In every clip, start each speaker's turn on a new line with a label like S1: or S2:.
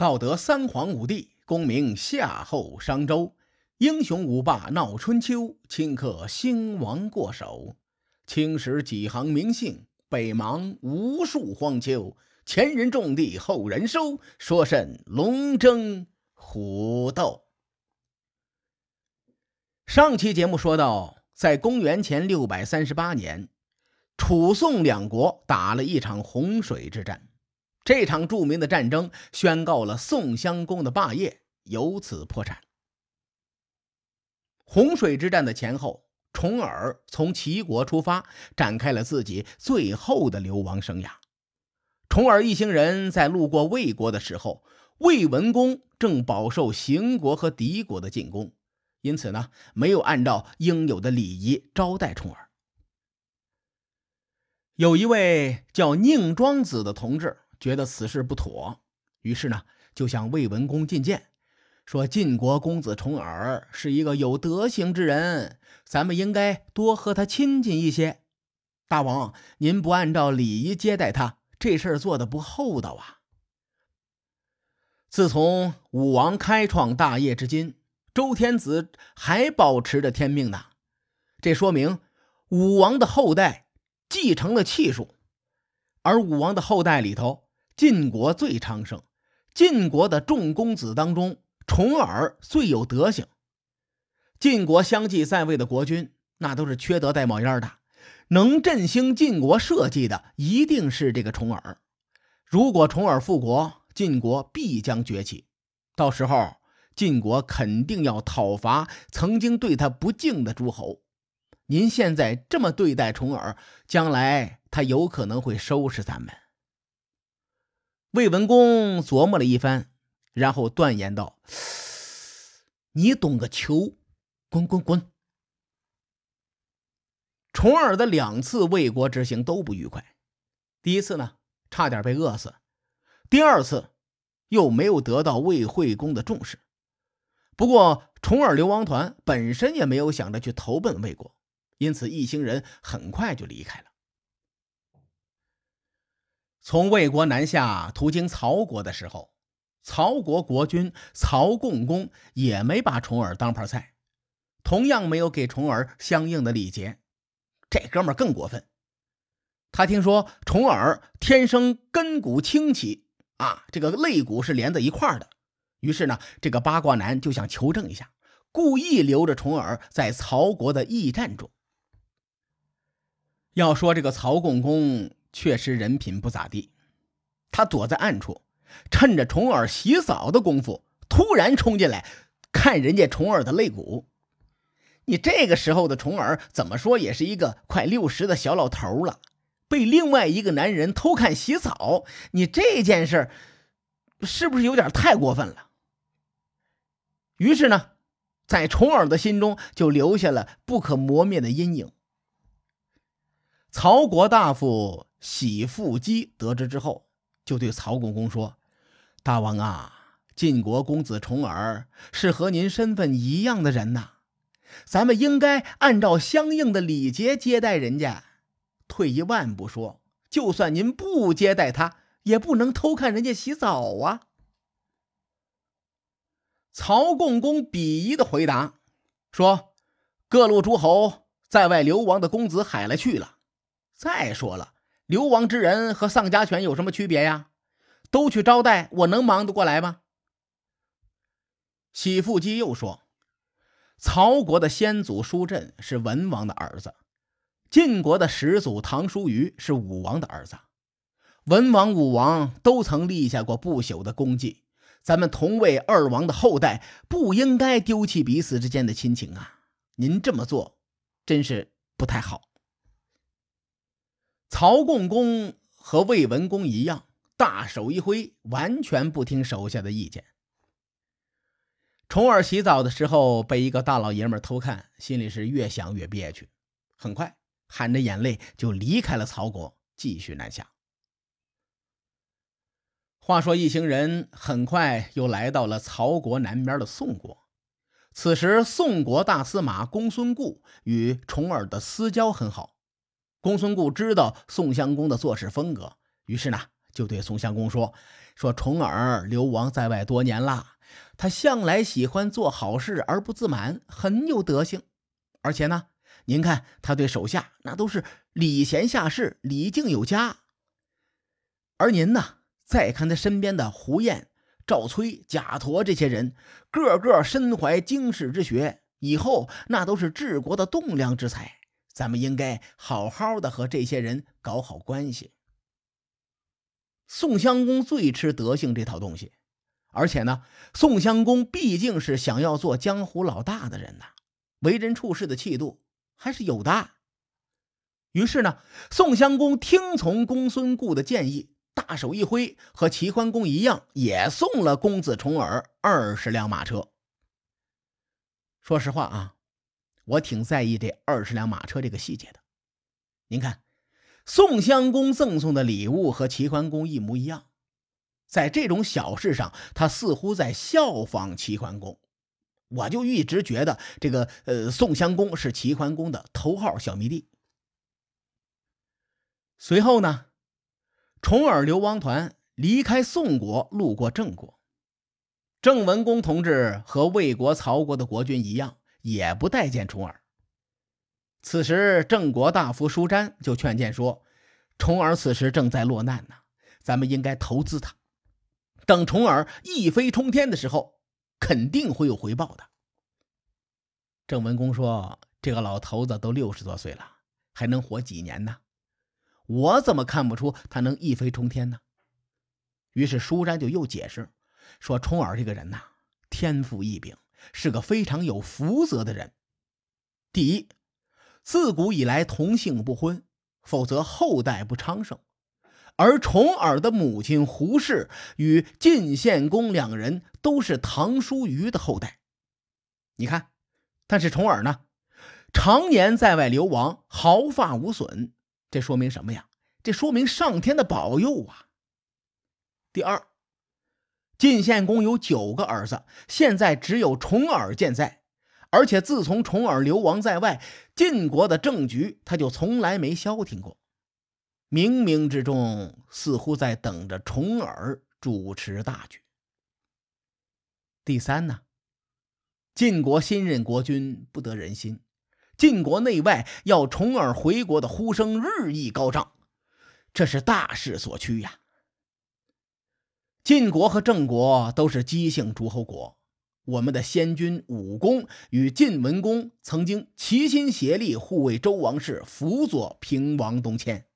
S1: 道德三皇五帝，功名夏后商周，英雄五霸闹春秋，顷刻兴亡过手。青史几行名姓，北邙无数荒丘。前人种地，后人收，说甚龙争虎斗？上期节目说到，在公元前六百三十八年，楚宋两国打了一场洪水之战。这场著名的战争宣告了宋襄公的霸业，由此破产。洪水之战的前后，重耳从齐国出发，展开了自己最后的流亡生涯。重耳一行人在路过魏国的时候，魏文公正饱受邢国和敌国的进攻。因此呢，没有按照应有的礼仪招待重耳。有一位叫宁庄子的同志觉得此事不妥，于是呢，就向魏文公进谏，说晋国公子重耳是一个有德行之人，咱们应该多和他亲近一些。大王，您不按照礼仪接待他，这事儿做的不厚道啊！自从武王开创大业至今。周天子还保持着天命呢，这说明武王的后代继承了气数，而武王的后代里头，晋国最昌盛。晋国的众公子当中，重耳最有德行。晋国相继在位的国君，那都是缺德带冒烟的。能振兴晋国社稷的，一定是这个重耳。如果重耳复国，晋国必将崛起。到时候。晋国肯定要讨伐曾经对他不敬的诸侯。您现在这么对待重耳，将来他有可能会收拾咱们。魏文公琢磨了一番，然后断言道：“你懂个球，滚滚滚！”重耳的两次魏国之行都不愉快。第一次呢，差点被饿死；第二次，又没有得到魏惠公的重视。不过，重耳流亡团本身也没有想着去投奔魏国，因此一行人很快就离开了。从魏国南下途经曹国的时候，曹国国君曹共公也没把重耳当盘菜，同样没有给重耳相应的礼节。这哥们更过分，他听说重耳天生根骨清奇啊，这个肋骨是连在一块的。于是呢，这个八卦男就想求证一下，故意留着重耳在曹国的驿站中。要说这个曹共公确实人品不咋地，他躲在暗处，趁着重耳洗澡的功夫，突然冲进来，看人家重耳的肋骨。你这个时候的重耳，怎么说也是一个快六十的小老头了，被另外一个男人偷看洗澡，你这件事是不是有点太过分了？于是呢，在重耳的心中就留下了不可磨灭的阴影。曹国大夫喜父姬得知之后，就对曹公公说：“大王啊，晋国公子重耳是和您身份一样的人呐，咱们应该按照相应的礼节接待人家。退一万步说，就算您不接待他，也不能偷看人家洗澡啊。”曹共公鄙夷的回答说：“各路诸侯在外流亡的公子海了去了。再说了，流亡之人和丧家犬有什么区别呀？都去招待，我能忙得过来吗？”喜父姬又说：“曹国的先祖叔振是文王的儿子，晋国的始祖唐叔虞是武王的儿子，文王、武王都曾立下过不朽的功绩。”咱们同为二王的后代，不应该丢弃彼此之间的亲情啊！您这么做，真是不太好。曹共公和魏文公一样，大手一挥，完全不听手下的意见。重耳洗澡的时候被一个大老爷们偷看，心里是越想越憋屈，很快含着眼泪就离开了曹国，继续南下。话说，一行人很快又来到了曹国南边的宋国。此时，宋国大司马公孙固与重耳的私交很好。公孙固知道宋襄公的做事风格，于是呢，就对宋襄公说：“说重耳流亡在外多年了，他向来喜欢做好事而不自满，很有德行。而且呢，您看他对手下那都是礼贤下士、礼敬有加。而您呢，再看他身边的胡彦、赵崔、贾佗这些人，个个身怀经世之学，以后那都是治国的栋梁之才。咱们应该好好的和这些人搞好关系。”宋襄公最吃德性这套东西，而且呢，宋襄公毕竟是想要做江湖老大的人呐，为人处事的气度还是有的。于是呢，宋襄公听从公孙固的建议，大手一挥，和齐桓公一样，也送了公子重耳二十辆马车。说实话啊，我挺在意这二十辆马车这个细节的。您看。宋襄公赠送的礼物和齐桓公一模一样，在这种小事上，他似乎在效仿齐桓公。我就一直觉得这个呃，宋襄公是齐桓公的头号小迷弟。随后呢，重耳流亡团离开宋国，路过郑国。郑文公同志和魏国、曹国的国君一样，也不待见重耳。此时，郑国大夫舒詹就劝谏说：“重耳此时正在落难呢，咱们应该投资他。等重耳一飞冲天的时候，肯定会有回报的。”郑文公说：“这个老头子都六十多岁了，还能活几年呢？我怎么看不出他能一飞冲天呢？”于是舒詹就又解释说：“重耳这个人呐，天赋异禀，是个非常有福泽的人。第一。”自古以来同姓不婚，否则后代不昌盛。而重耳的母亲胡氏与晋献公两人都是唐叔虞的后代。你看，但是重耳呢，常年在外流亡，毫发无损。这说明什么呀？这说明上天的保佑啊。第二，晋献公有九个儿子，现在只有重耳健在。而且自从重耳流亡在外，晋国的政局他就从来没消停过，冥冥之中似乎在等着重耳主持大局。第三呢，晋国新任国君不得人心，晋国内外要重耳回国的呼声日益高涨，这是大势所趋呀。晋国和郑国都是姬姓诸侯国。我们的先君武公与晋文公曾经齐心协力护卫周王室，辅佐平王东迁。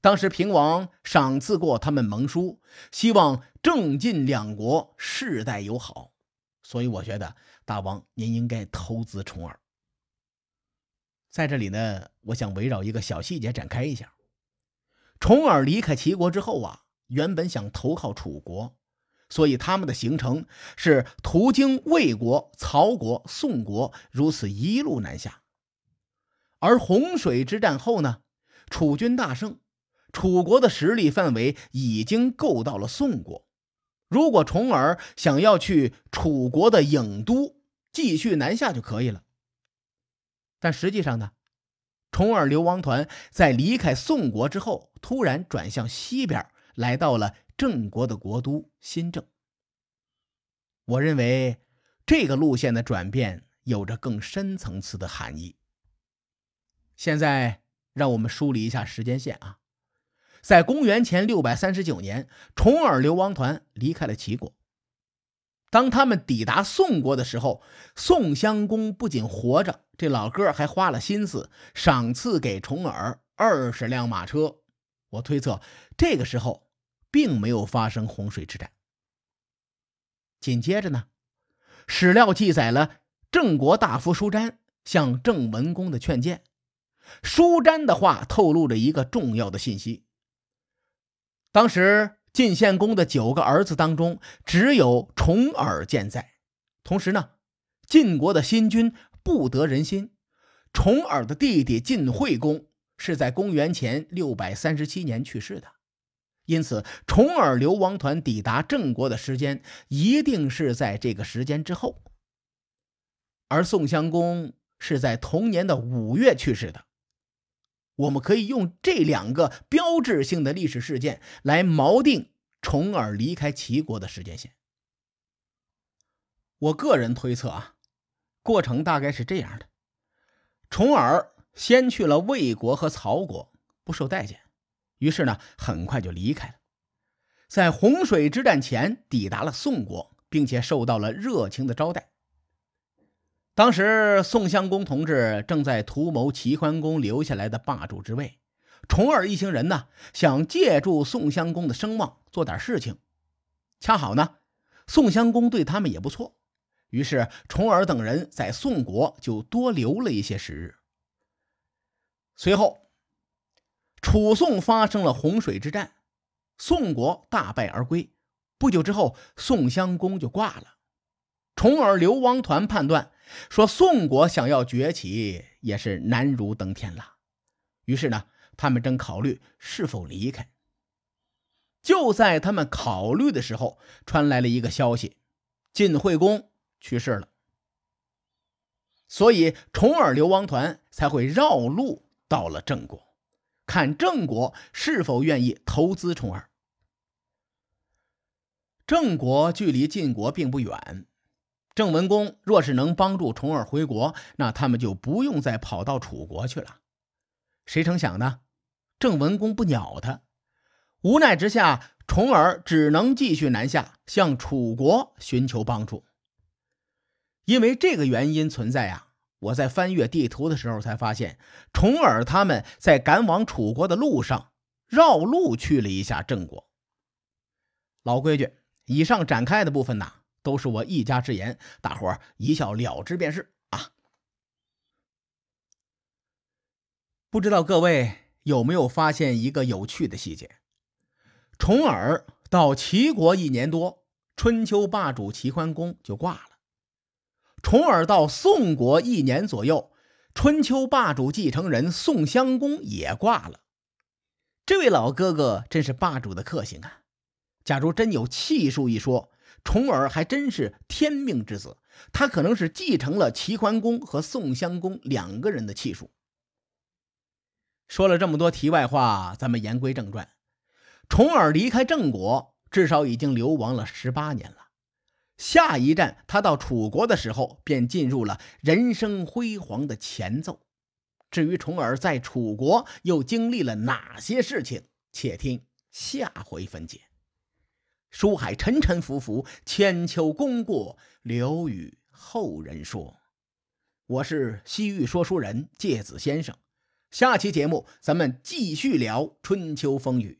S1: 当时平王赏赐过他们盟书，希望郑晋两国世代友好。所以我觉得大王您应该投资重耳。在这里呢，我想围绕一个小细节展开一下。重耳离开齐国之后啊，原本想投靠楚国。所以他们的行程是途经魏国、曹国、宋国，如此一路南下。而洪水之战后呢，楚军大胜，楚国的实力范围已经够到了宋国。如果重耳想要去楚国的郢都继续南下就可以了。但实际上呢，重耳流亡团在离开宋国之后，突然转向西边，来到了。郑国的国都新郑，我认为这个路线的转变有着更深层次的含义。现在让我们梳理一下时间线啊，在公元前六百三十九年，重耳流亡团离开了齐国。当他们抵达宋国的时候，宋襄公不仅活着，这老哥还花了心思赏赐给重耳二十辆马车。我推测，这个时候。并没有发生洪水之战。紧接着呢，史料记载了郑国大夫舒詹向郑文公的劝谏。舒詹的话透露着一个重要的信息：当时晋献公的九个儿子当中，只有重耳健在。同时呢，晋国的新君不得人心。重耳的弟弟晋惠公是在公元前六百三十七年去世的。因此，重耳流亡团抵达郑国的时间一定是在这个时间之后。而宋襄公是在同年的五月去世的。我们可以用这两个标志性的历史事件来锚定重耳离开齐国的时间线。我个人推测啊，过程大概是这样的：重耳先去了魏国和曹国，不受待见，于是呢，很快就离开了。在洪水之战前抵达了宋国，并且受到了热情的招待。当时宋襄公同志正在图谋齐桓公留下来的霸主之位，重耳一行人呢，想借助宋襄公的声望做点事情。恰好呢，宋襄公对他们也不错。于是，重耳等人在宋国就多留了一些时日。随后，楚宋发生了洪水之战，宋国大败而归。不久之后，宋襄公就挂了。重耳流亡团判断说，宋国想要崛起也是难如登天了。于是呢，他们正考虑是否离开。就在他们考虑的时候，传来了一个消息：晋惠公。去世了，所以重耳流亡团才会绕路到了郑国，看郑国是否愿意投资重耳。郑国距离晋国并不远，郑文公若是能帮助重耳回国，那他们就不用再跑到楚国去了。谁成想呢？郑文公不鸟他，无奈之下，重耳只能继续南下，向楚国寻求帮助。因为这个原因存在啊，我在翻阅地图的时候才发现，重耳他们在赶往楚国的路上绕路去了一下郑国。老规矩，以上展开的部分呢，都是我一家之言，大伙儿一笑了之便是啊。不知道各位有没有发现一个有趣的细节？重耳到齐国一年多，春秋霸主齐桓公就挂了。重耳到宋国一年左右，春秋霸主继承人宋襄公也挂了。这位老哥哥真是霸主的克星啊！假如真有气数一说，重耳还真是天命之子，他可能是继承了齐桓公和宋襄公两个人的气数。说了这么多题外话，咱们言归正传。重耳离开郑国，至少已经流亡了十八年了。下一站，他到楚国的时候，便进入了人生辉煌的前奏。至于重耳在楚国又经历了哪些事情，且听下回分解。书海沉沉浮浮，千秋功过留与后人说。我是西域说书人介子先生，下期节目咱们继续聊春秋风雨。